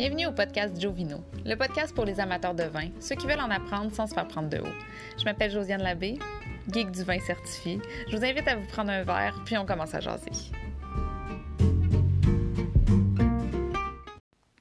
Bienvenue au podcast Joe Vino, le podcast pour les amateurs de vin, ceux qui veulent en apprendre sans se faire prendre de haut. Je m'appelle Josiane Labbé, geek du vin certifié. Je vous invite à vous prendre un verre, puis on commence à jaser.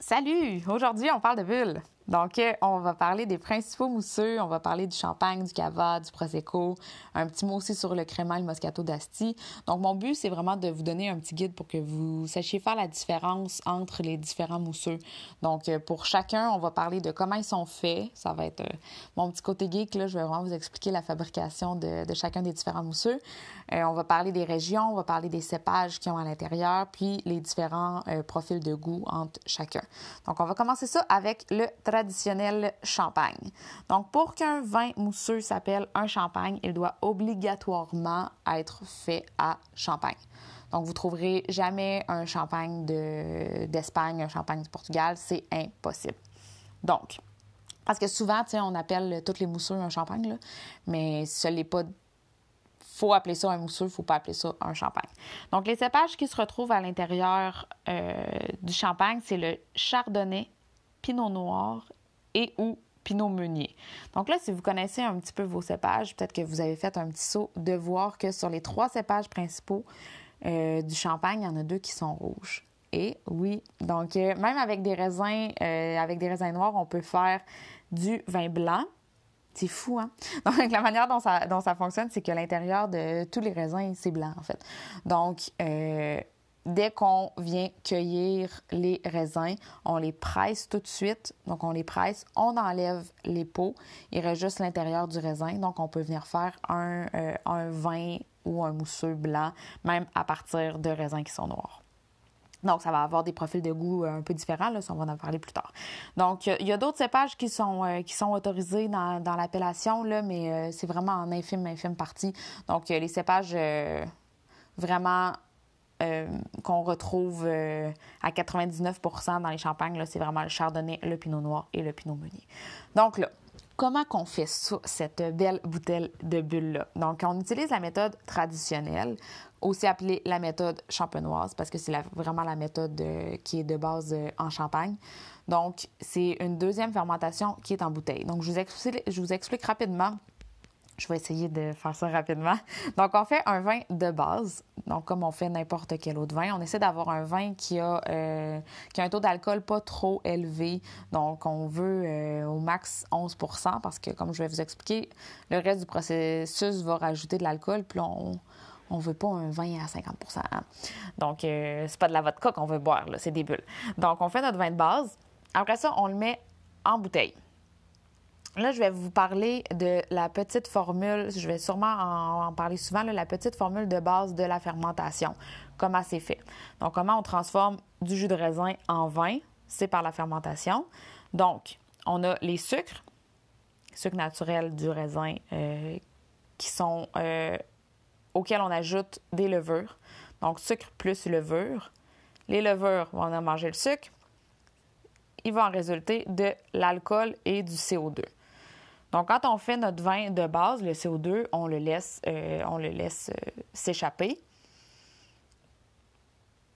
Salut! Aujourd'hui, on parle de bulles. Donc, euh, on va parler des principaux mousseux, on va parler du champagne, du cava, du prosecco, un petit mot aussi sur le crément et le moscato d'Asti. Donc, mon but, c'est vraiment de vous donner un petit guide pour que vous sachiez faire la différence entre les différents mousseux. Donc, euh, pour chacun, on va parler de comment ils sont faits. Ça va être euh, mon petit côté geek, là. Je vais vraiment vous expliquer la fabrication de, chacun des différents mousseux. on va parler des régions, on va parler des cépages qui ont à l'intérieur, puis les différents profils de goût entre chacun. Donc, on va commencer ça avec le traditionnel champagne. Donc, pour qu'un vin mousseux s'appelle un champagne, il doit obligatoirement être fait à champagne. Donc, vous trouverez jamais un champagne d'Espagne, un champagne du Portugal, c'est impossible. Donc, parce que souvent, on appelle tous les mousseux un champagne, là, mais ce n'est pas faut appeler ça un mousseux, faut pas appeler ça un champagne. Donc, les cépages qui se retrouvent à l'intérieur euh, du champagne, c'est le chardonnay, pinot noir et ou pinot meunier. Donc là, si vous connaissez un petit peu vos cépages, peut-être que vous avez fait un petit saut de voir que sur les trois cépages principaux euh, du champagne, il y en a deux qui sont rouges. Et oui, donc euh, même avec des raisins, euh, avec des raisins noirs, on peut faire du vin blanc. C'est fou, hein? Donc, la manière dont ça, dont ça fonctionne, c'est que l'intérieur de tous les raisins, c'est blanc, en fait. Donc, dès qu'on vient cueillir les raisins, on les presse tout de suite. Donc, on les presse, on enlève les peaux. Il reste juste l'intérieur du raisin. Donc, on peut venir faire un, euh, un vin ou un mousseux blanc, même à partir de raisins qui sont noirs. Donc, ça va avoir des profils de goût euh, un peu différents, là, on va en parler plus tard. Donc, il y a d'autres cépages qui sont, euh, autorisés dans, l'appellation, mais c'est vraiment en infime, infime partie. Donc, les cépages vraiment euh, qu'on retrouve euh, à 99 dans les champagnes, c'est vraiment le chardonnay, le pinot noir et le pinot meunier. Donc là, comment qu'on fait ça, cette belle bouteille de bulle-là? Donc, on utilise la méthode traditionnelle, aussi appelée la méthode champenoise, parce que c'est vraiment la méthode euh, qui est de base en champagne. Donc, c'est une deuxième fermentation qui est en bouteille. Donc, je vous explique, je vous explique rapidement je vais essayer de faire ça rapidement. Donc, on fait un vin de base. Donc, comme on fait n'importe quel autre vin, on essaie d'avoir un vin qui a, euh, qui a un taux d'alcool pas trop élevé. Donc, on veut euh, au max 11% parce que, comme je vais vous expliquer, le reste du processus va rajouter de l'alcool. Puis, on on veut pas un vin à 50% hein. Donc, euh, c'est pas de la vodka qu'on veut boire, c'est des bulles. Donc, on fait notre vin de base. Après ça, on le met en bouteille. Là, je vais vous parler de la petite formule, je vais sûrement en, parler souvent, la petite formule de base de la fermentation, comment c'est fait? Donc, comment on transforme du jus de raisin en vin, c'est par la fermentation. Donc, on a les sucres, sucres naturels du raisin, euh, qui sont euh, auxquels on ajoute des levures. Donc, sucre plus levure. Les levures vont en manger le sucre. Il va en résulter de l'alcool et du CO2. Donc, quand on fait notre vin de base, le CO2, on le laisse, euh, on le laisse euh, s'échapper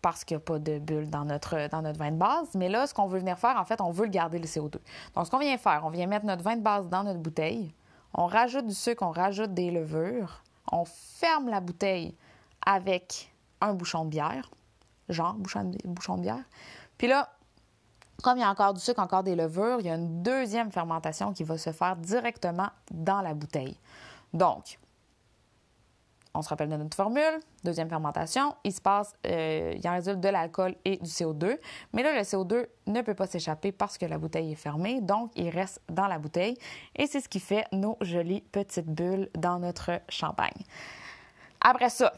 parce qu'il n'y a pas de bulle dans notre, dans notre vin de base. Mais là, ce qu'on veut venir faire, en fait, on veut le garder, le CO2. Donc, ce qu'on vient faire, on vient mettre notre vin de base dans notre bouteille, on rajoute du sucre, on rajoute des levures, on ferme la bouteille avec un bouchon de bière, genre bouchon bouchon de bière. Puis là, comme il y a encore du sucre, encore des levures, il y a une deuxième fermentation qui va se faire directement dans la bouteille. Donc, on se rappelle de notre formule, deuxième fermentation, il se passe, euh, il en résulte de l'alcool et du CO2. Mais là, le CO2 ne peut pas s'échapper parce que la bouteille est fermée, donc il reste dans la bouteille. Et c'est ce qui fait nos jolies petites bulles dans notre champagne. Après ça,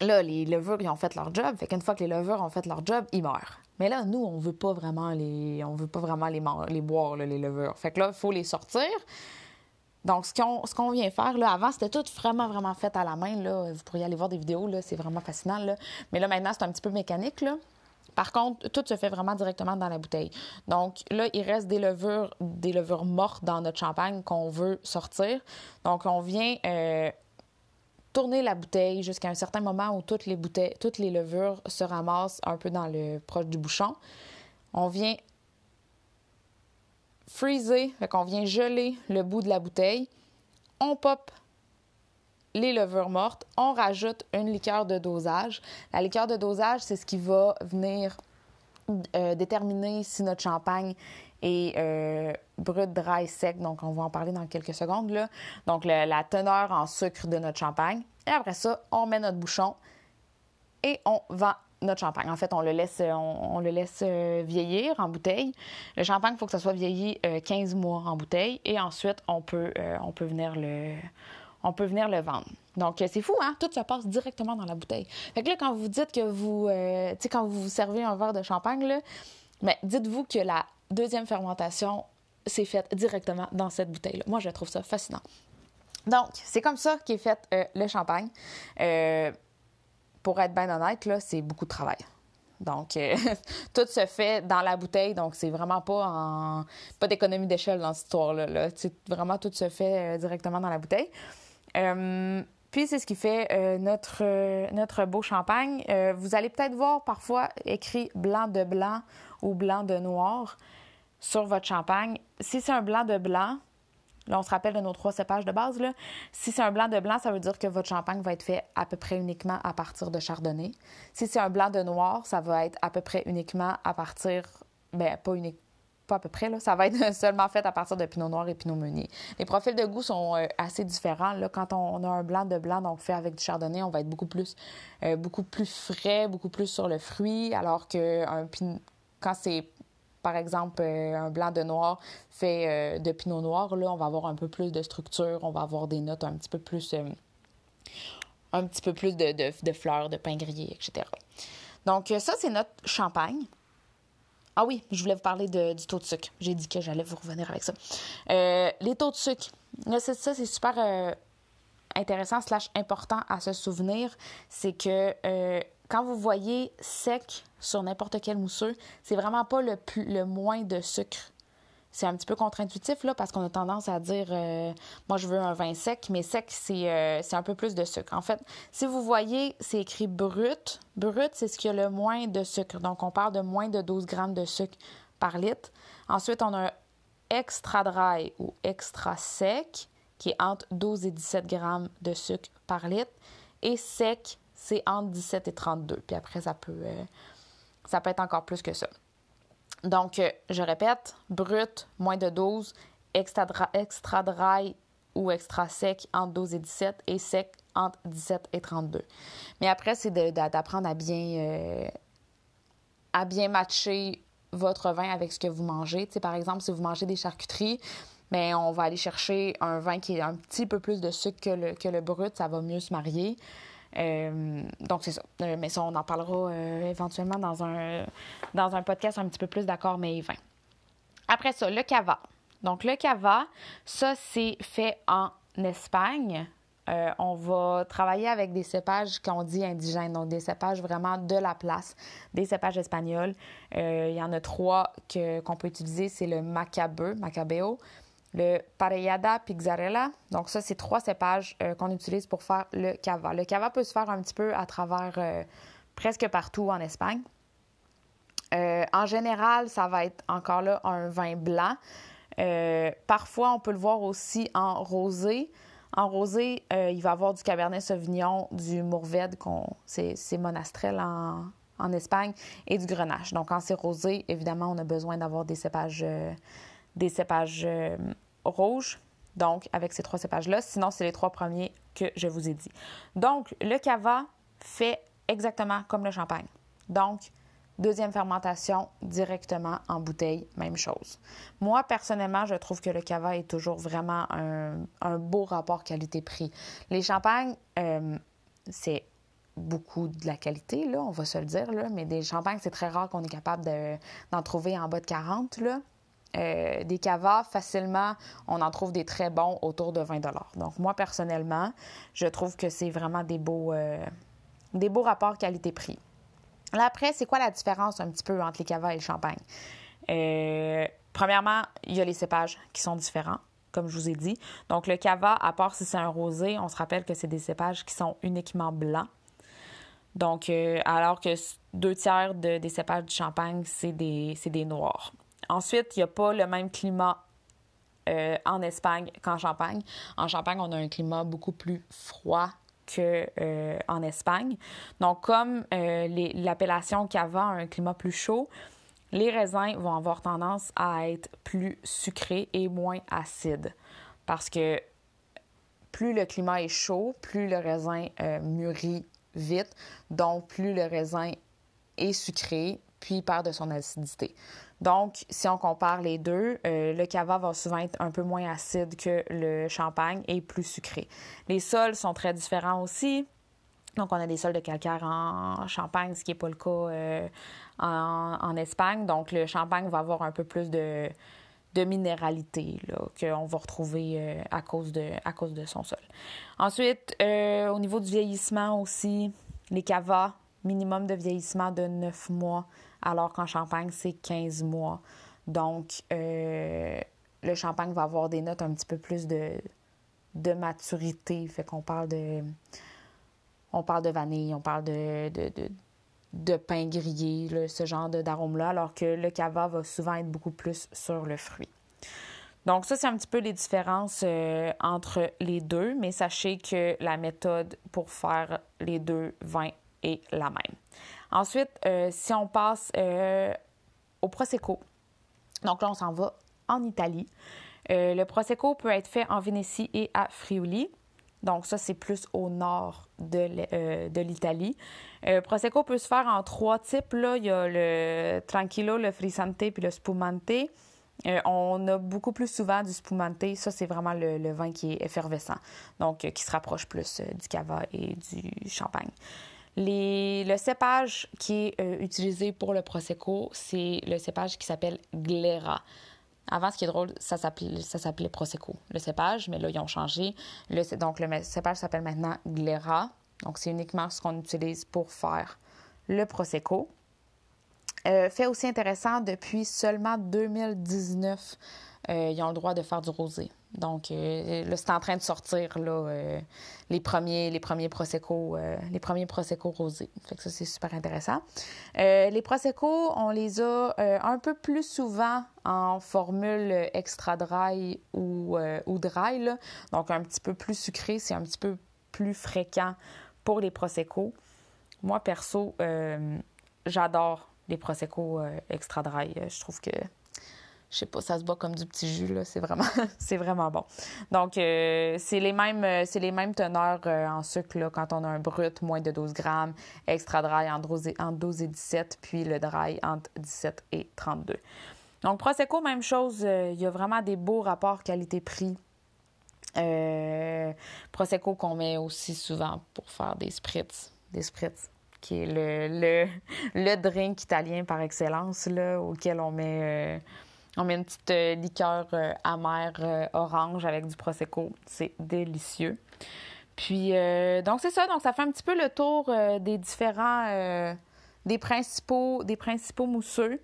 là, les levures, ils ont fait leur job. Fait qu'une fois que les levures ont fait leur job, ils meurent. Mais là, nous, on veut pas vraiment les, on veut pas vraiment les, les boire, les levures. Fait que là, il faut les sortir. Donc, ce qu'on, vient faire, là, avant, c'était tout vraiment, vraiment fait à la main. Là. Vous pourriez aller voir des vidéos, là, c'est vraiment fascinant. Là. Mais là, maintenant, c'est un petit peu mécanique. Là. Par contre, tout se fait vraiment directement dans la bouteille. Donc là, il reste des levures, des levures mortes dans notre champagne qu'on veut sortir. Donc on vient euh, tourner la bouteille jusqu'à un certain moment où toutes les bouteilles, toutes les levures se ramassent un peu dans le proche du bouchon. on vient freezer, fait qu'on vient geler le bout de la bouteille. On pop les levures mortes, on rajoute une liqueur de dosage. La liqueur de dosage, c'est ce qui va venir euh, déterminer si notre champagne est euh, brut, dry, sec. Donc, on va en parler dans quelques secondes. Là. Donc, la teneur en sucre de notre champagne. Et après ça, on met notre bouchon et on vend notre champagne. En fait, on le laisse, on, le laisse euh, vieillir en bouteille. Le champagne, il faut que ça soit vieilli 15 mois en bouteille. Et ensuite, on peut, on peut venir le on peut venir le vendre. Donc, euh, c'est fou, hein? Tout se passe directement dans la bouteille. Fait que là, quand vous dites que vous, euh, tu sais, quand vous servez un verre de champagne, là, mais dites-vous que la deuxième fermentation s'est faite directement dans cette bouteille-là. Moi, je trouve ça fascinant. Donc, c'est comme ça qu'est fait euh, le champagne. pour être bien honnête, là, c'est beaucoup de travail. Donc, tout se fait dans la bouteille, donc c'est vraiment pas en pas d'économie d'échelle dans cette histoire-là. Là. Vraiment, tout se fait directement dans la bouteille. Euh, puis c'est ce qui fait euh, euh, notre beau champagne. vous allez peut-être voir parfois écrit blanc de blanc ou blanc de noir sur votre champagne. Si c'est un blanc de blanc, là on se rappelle de nos trois cépages de base, là. si c'est un blanc de blanc, ça veut dire que votre champagne va être fait à peu près uniquement à partir de chardonnay. Si c'est un blanc de noir, ça va être à peu près uniquement à partir, ben pas uniquement à peu près. Là. Ça va être seulement fait à partir de pinot noir et pinot meunier. Les profils de goût sont euh, assez différents. Quand on a un blanc de blanc, donc fait avec du chardonnay, on va être beaucoup plus, euh, beaucoup plus frais, beaucoup plus sur le fruit, alors que un quand c'est par exemple, euh, un blanc de noir fait de pinot noir, là, on va avoir un peu plus de structure, on va avoir des notes un petit peu plus, un petit peu plus de, de, fleurs, de pain grillé, etc. Donc, ça, c'est notre champagne. Ah oui, je voulais vous parler du taux de sucre. J'ai dit que j'allais vous revenir avec ça. Euh, les taux de sucre. ça, c'est super euh, intéressant slash important à se souvenir. C'est que euh, quand vous voyez sec sur n'importe quel mousseux, c'est vraiment pas le, moins de sucre c'est un petit peu contre-intuitif là, parce qu'on a tendance à dire euh, moi je veux un vin sec, mais sec euh, c'est un peu plus de sucre. En fait, si vous voyez, c'est écrit brut. Brut, c'est ce qui a le moins de sucre. Donc on parle de moins de 12 grammes de sucre par litre. Ensuite, on a extra dry ou extra sec qui est entre 12 et 17 grammes de sucre par litre. Et sec, c'est entre 17 et 32. Puis après, ça peut, euh, ça peut être encore plus que ça. Donc, euh, je répète, brut, moins de 12, extra, dry ou extra sec entre 12 et 17 et sec entre 17 et 32. Mais après, c'est d'apprendre à bien, euh, à bien matcher votre vin avec ce que vous mangez. par exemple, si vous mangez des charcuteries, mais ben, on va aller chercher un vin qui a un petit peu plus de sucre que le, que le brut, ça va mieux se marier. Euh, donc, c'est ça. Euh, mais ça, on en parlera euh, éventuellement dans un, dans un podcast un petit peu plus d'accord, mais 20. Après ça, le cava. Donc, le cava, ça, c'est fait en Espagne. on va travailler avec des cépages qu'on dit indigènes, donc des cépages vraiment de la place, des cépages espagnols. il y en a trois qu'on peut utiliser, c'est le macabeu, macabeo, le Parellada Pizzarella. Donc ça, c'est trois cépages euh, qu'on utilise pour faire le cava. Le cava peut se faire un petit peu à travers euh, presque partout en Espagne. Euh, en général, ça va être encore là un vin blanc. parfois, on peut le voir aussi en rosé. En rosé, il va y avoir du Cabernet Sauvignon, du Mourvèdre, c'est monastrel en, en, Espagne, et du Grenache. Donc, quand c'est rosé, évidemment, on a besoin d'avoir des cépages des cépages euh, rouges, donc avec ces trois cépages-là. Sinon, c'est les trois premiers que je vous ai dit. Donc, le cava fait exactement comme le champagne. Donc, deuxième fermentation directement en bouteille, même chose. Moi, personnellement, je trouve que le cava est toujours vraiment un, beau rapport qualité-prix. Les champagnes, euh, c'est beaucoup de la qualité, on va se le dire, mais des champagnes, c'est très rare qu'on est capable d'en trouver en bas de 40. Là. Euh, des cavas, facilement, on en trouve des très bons autour de 20 Donc, moi, personnellement, je trouve que c'est vraiment des beaux, euh, des beaux rapports qualité-prix. Là, après, c'est quoi la différence un petit peu entre les cavas et le champagne? Euh, premièrement, il y a les cépages qui sont différents, comme je vous ai dit. Donc, le cava, à part si c'est un rosé, on se rappelle que c'est des cépages qui sont uniquement blancs. Donc, alors que deux tiers des cépages du champagne, c'est des, des noirs. Ensuite, il n'y a pas le même climat en Espagne qu'en Champagne. En Champagne, on a un climat beaucoup plus froid qu'en en Espagne. Donc, comme l'appellation Cava a un climat plus chaud, les raisins vont avoir tendance à être plus sucrés et moins acides. Parce que plus le climat est chaud, plus le raisin euh, mûrit vite, donc plus le raisin est sucré, puis perd de son acidité. Donc, si on compare les deux, euh, le cava va souvent être un peu moins acide que le champagne et plus sucré. Les sols sont très différents aussi. Donc, on a des sols de calcaire en Champagne, ce qui n'est pas le cas euh, en, Espagne. Donc, le Champagne va avoir un peu plus de, minéralité qu'on va retrouver euh, à, cause de, son sol. Ensuite, au niveau du vieillissement aussi, les cavas, minimum de vieillissement de 9 mois, alors qu'en Champagne, c'est 15 mois. Donc, le Champagne va avoir des notes un petit peu plus de, maturité. Fait qu'on parle de on parle de vanille, on parle de, de, de, pain grillé, ce genre d'arôme-là, alors que le cava va souvent être beaucoup plus sur le fruit. Donc ça, c'est un petit peu les différences euh, entre les deux, mais sachez que la méthode pour faire les deux vins est la même. Ensuite, euh, si on passe euh, au Prosecco, donc là, on s'en va en Italie. le Prosecco peut être fait en Vénétie et à Friuli. Donc ça, c'est plus au nord de euh, l'Italie. Euh, Prosecco peut se faire en trois types. Là. Il y a le Tranquillo, le Frisante puis le Spumante. Euh, on a beaucoup plus souvent du spumante. Ça, c'est vraiment le, vin qui est effervescent, donc qui se rapproche plus du cava et du champagne. Le cépage qui est utilisé pour le Prosecco, c'est le cépage qui s'appelle Glera. Avant, ce qui est drôle, ça s'appelait Prosecco, le cépage, mais là, ils ont changé. donc, le cépage s'appelle maintenant Glera. Donc, c'est uniquement ce qu'on utilise pour faire le Prosecco. Euh, fait aussi intéressant, depuis seulement 2019, euh, ils ont le droit de faire du rosé. Donc euh, là, c'est en train de sortir là, euh, les premiers, les premiers prosecco, les premiers prosecco rosés. Fait que ça c'est super intéressant. les prosecco, on les a un peu plus souvent en formule extra dry ou, dry, donc un petit peu plus sucré, c'est un petit peu plus fréquent pour les prosecco. Moi perso, j'adore les prosecco extra dry. Je trouve que je sais pas, ça se boit comme du petit jus, là. C'est vraiment, c'est vraiment bon. Donc, euh, c'est les mêmes, euh, c'est les mêmes teneurs euh, en sucre, là, quand on a un brut, moins de 12 grammes, extra dry entre 12 et, 17, puis le dry entre 17 et 32. Donc, Prosecco, même chose, il y a vraiment des beaux rapports qualité-prix. Prosecco qu'on met aussi souvent pour faire des spritz, des spritz qui est le, le, le drink italien par excellence, là, auquel on met on met une petite euh, liqueur euh, amère euh, orange avec du prosecco. C'est délicieux. Puis, donc, c'est ça. Donc, ça fait un petit peu le tour des différents, des principaux, des principaux mousseux.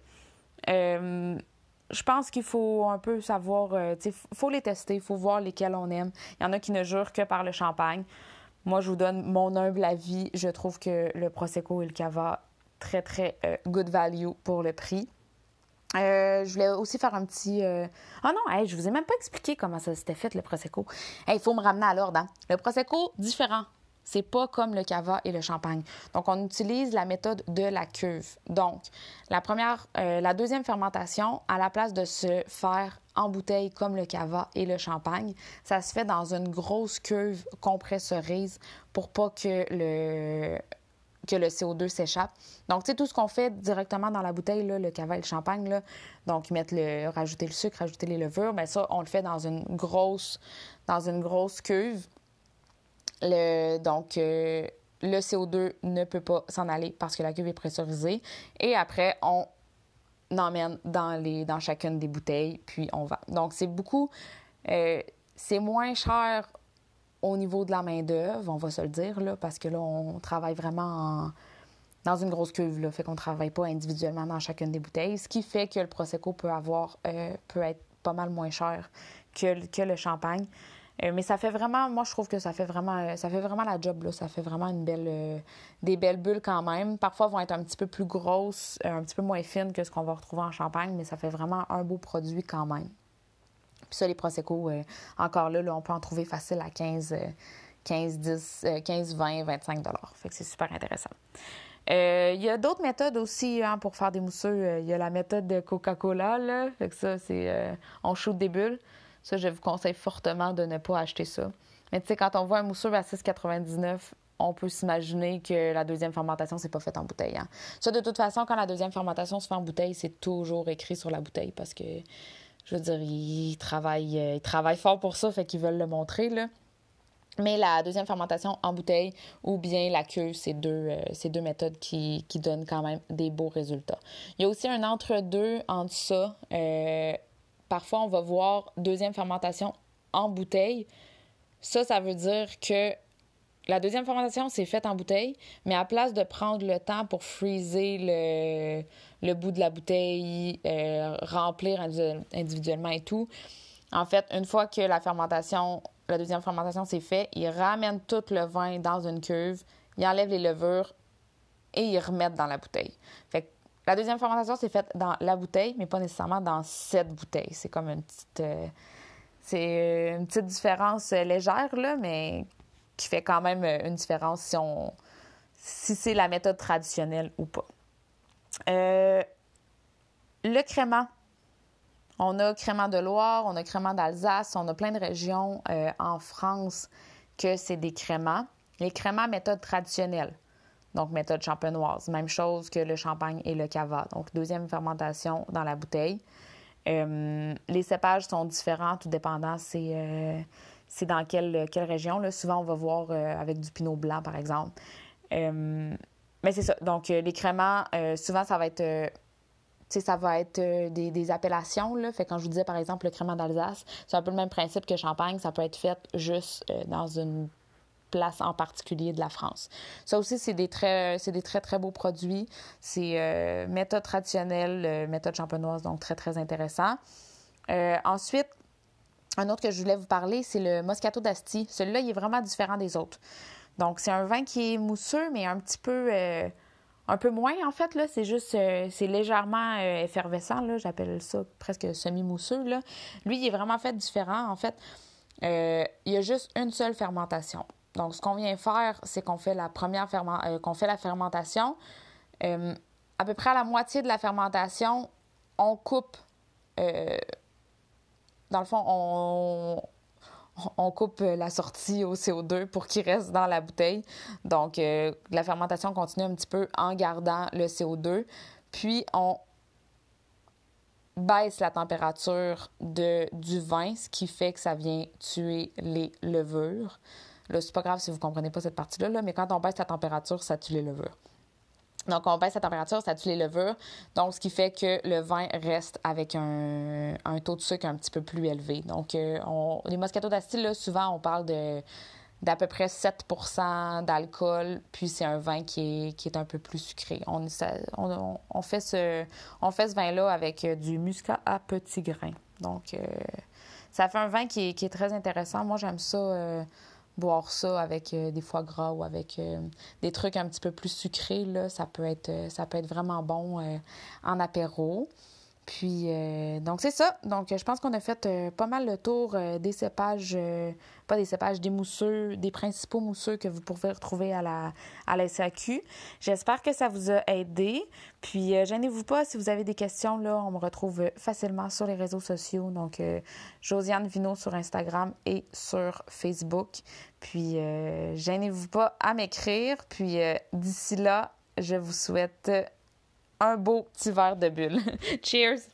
je pense qu'il faut un peu savoir, il faut les tester, il faut voir lesquels on aime. Il y en a qui ne jurent que par le champagne. Moi, je vous donne mon humble avis. Je trouve que le Prosecco et le Cava, très, très good value pour le prix. Euh, je voulais aussi faire un petit. Oh non, je vous ai même pas expliqué comment ça s'était fait le Prosecco. Il faut me ramener à l'ordre. Hein. Le Prosecco, différent. C'est pas comme le cava et le champagne. Donc, on utilise la méthode de la cuve. Donc, la première, euh, la deuxième fermentation, à la place de se faire en bouteille comme le cava et le champagne, ça se fait dans une grosse cuve compressorise pour pas que le, que le CO2 s'échappe. Donc, tu sais, tout ce qu'on fait directement dans la bouteille, le cava et le champagne, là, donc mettre le, rajouter le sucre, rajouter les levures, mais ça, on le fait dans une grosse, dans une grosse cuve. Donc, euh, le CO2 ne peut pas s'en aller parce que la cuve est pressurisée. Et après, on emmène dans, les, dans chacune des bouteilles, puis on va. Donc, c'est beaucoup... Euh, c'est moins cher au niveau de la main-d'œuvre, on va se le dire, là, parce que là, on travaille vraiment dans une grosse cuve, là, fait qu'on ne travaille pas individuellement dans chacune des bouteilles, ce qui fait que le Prosecco peut avoir, euh, peut être pas mal moins cher que, que le champagne. Euh, mais ça fait vraiment, moi je trouve que ça fait vraiment, euh, ça fait vraiment la job là. Ça fait vraiment une belle, des belles bulles quand même. Parfois elles vont être un petit peu plus grosses, un petit peu moins fines que ce qu'on va retrouver en champagne, mais ça fait vraiment un beau produit quand même. Puis ça, les prosecco, encore là, on peut en trouver facile à 15, 15, 10, 15, 20, 25 dollars. Fait que c'est super intéressant. Il y a d'autres méthodes aussi hein, pour faire des mousseux. Il y a la méthode de Coca-Cola, là. Fait que ça, c'est on shoot des bulles. Ça, je vous conseille fortement de ne pas acheter ça. Mais tu sais, quand on voit un mousseux à 6,99, on peut s'imaginer que la deuxième fermentation, c'est pas fait en bouteille. Hein. Ça, de toute façon, quand la deuxième fermentation se fait en bouteille, c'est toujours écrit sur la bouteille parce que, je veux dire, ils travaillent, euh, ils travaillent fort pour ça, fait qu'ils veulent le montrer, là. Mais la deuxième fermentation en bouteille ou bien la queue, c'est deux, euh, deux méthodes qui, qui, donnent quand même des beaux résultats. Il y a aussi un entre-deux entre ça. Euh, parfois, on va voir deuxième fermentation en bouteille. Ça, ça veut dire que la deuxième fermentation, c'est faite en bouteille, mais à place de prendre le temps pour freezer le, bout de la bouteille, euh, remplir individuellement et tout, en fait, une fois que la fermentation, la deuxième fermentation, c'est fait, ils ramènent tout le vin dans une cuve, ils enlèvent les levures et ils remettent dans la bouteille. La deuxième fermentation, c'est faite dans la bouteille, mais pas nécessairement dans cette bouteille. C'est comme une petite. Euh, c'est une petite différence euh, légère, là, mais qui fait quand même euh, une différence si c'est la méthode traditionnelle ou pas. le crément. On a crément de Loire, on a crément d'Alsace, on a plein de régions en France que c'est des créments. Les créments méthode traditionnelle donc méthode champenoise. Même chose que le champagne et le cava. Donc, deuxième fermentation dans la bouteille. Euh, les cépages sont différents, tout dépendant c'est euh, dans quelle, quelle région. Là. Souvent, on va voir euh, avec du pinot blanc, par exemple. mais c'est ça. Donc, les créments, souvent, ça va être... être des, appellations. Là. Fait quand je vous disais, par exemple, le crément d'Alsace, c'est un peu le même principe que champagne. Ça peut être fait juste dans une place en particulier de la France. Ça aussi, c'est des très, c'est très, beaux produits. C'est euh, méthode traditionnelle, euh, méthode champenoise, donc très, très intéressant. Euh, ensuite, un autre que je voulais vous parler, c'est le Moscato d'Asti. Celui-là, il est vraiment différent des autres. Donc, c'est un vin qui est mousseux, mais un petit peu... un peu moins, en fait. C'est juste... c'est légèrement effervescent, là. J'appelle ça presque semi-mousseux. Lui, il est vraiment fait différent, en fait. il y a juste une seule fermentation. Donc, ce qu'on vient faire, c'est qu'on fait la première euh, qu'on fait la fermentation. Euh, à peu près à la moitié de la fermentation, on coupe. Euh, dans le fond, on, coupe la sortie au CO2 pour qu'il reste dans la bouteille. Donc, la fermentation continue un petit peu en gardant le CO2. Puis, on baisse la température de, du vin, ce qui fait que ça vient tuer les levures. Là, c'est pas grave si vous comprenez pas cette partie-là, là, mais quand on baisse la température, ça tue les levures. Donc, on baisse la température, ça tue les levures. Donc, ce qui fait que le vin reste avec un, taux de sucre un petit peu plus élevé. Donc, euh, les Moscato d'Asti, là, souvent, on parle de d'à peu près 7% d'alcool, puis c'est un vin qui est, un peu plus sucré. On, fait ce, vin-là avec euh, du muscat à petits grains. Donc, euh, ça fait un vin qui est très intéressant. Moi, j'aime ça boire ça avec euh, des foie gras ou avec euh, des trucs un petit peu plus sucrés, euh, ça peut être vraiment bon en apéro. Puis, euh, donc, c'est ça. Donc, je pense qu'on a fait euh, pas mal le tour euh, des cépages, pas des cépages, des mousseux, des principaux mousseux que vous pouvez retrouver à la, à la SAQ. J'espère que ça vous a aidé. Puis, gênez-vous pas si vous avez des questions. Là, on me retrouve facilement sur les réseaux sociaux. Donc, Josiane Vino sur Instagram et sur Facebook. Puis, gênez-vous pas à m'écrire. Puis, d'ici là, je vous souhaite un beau petit verre de bulle. Cheers!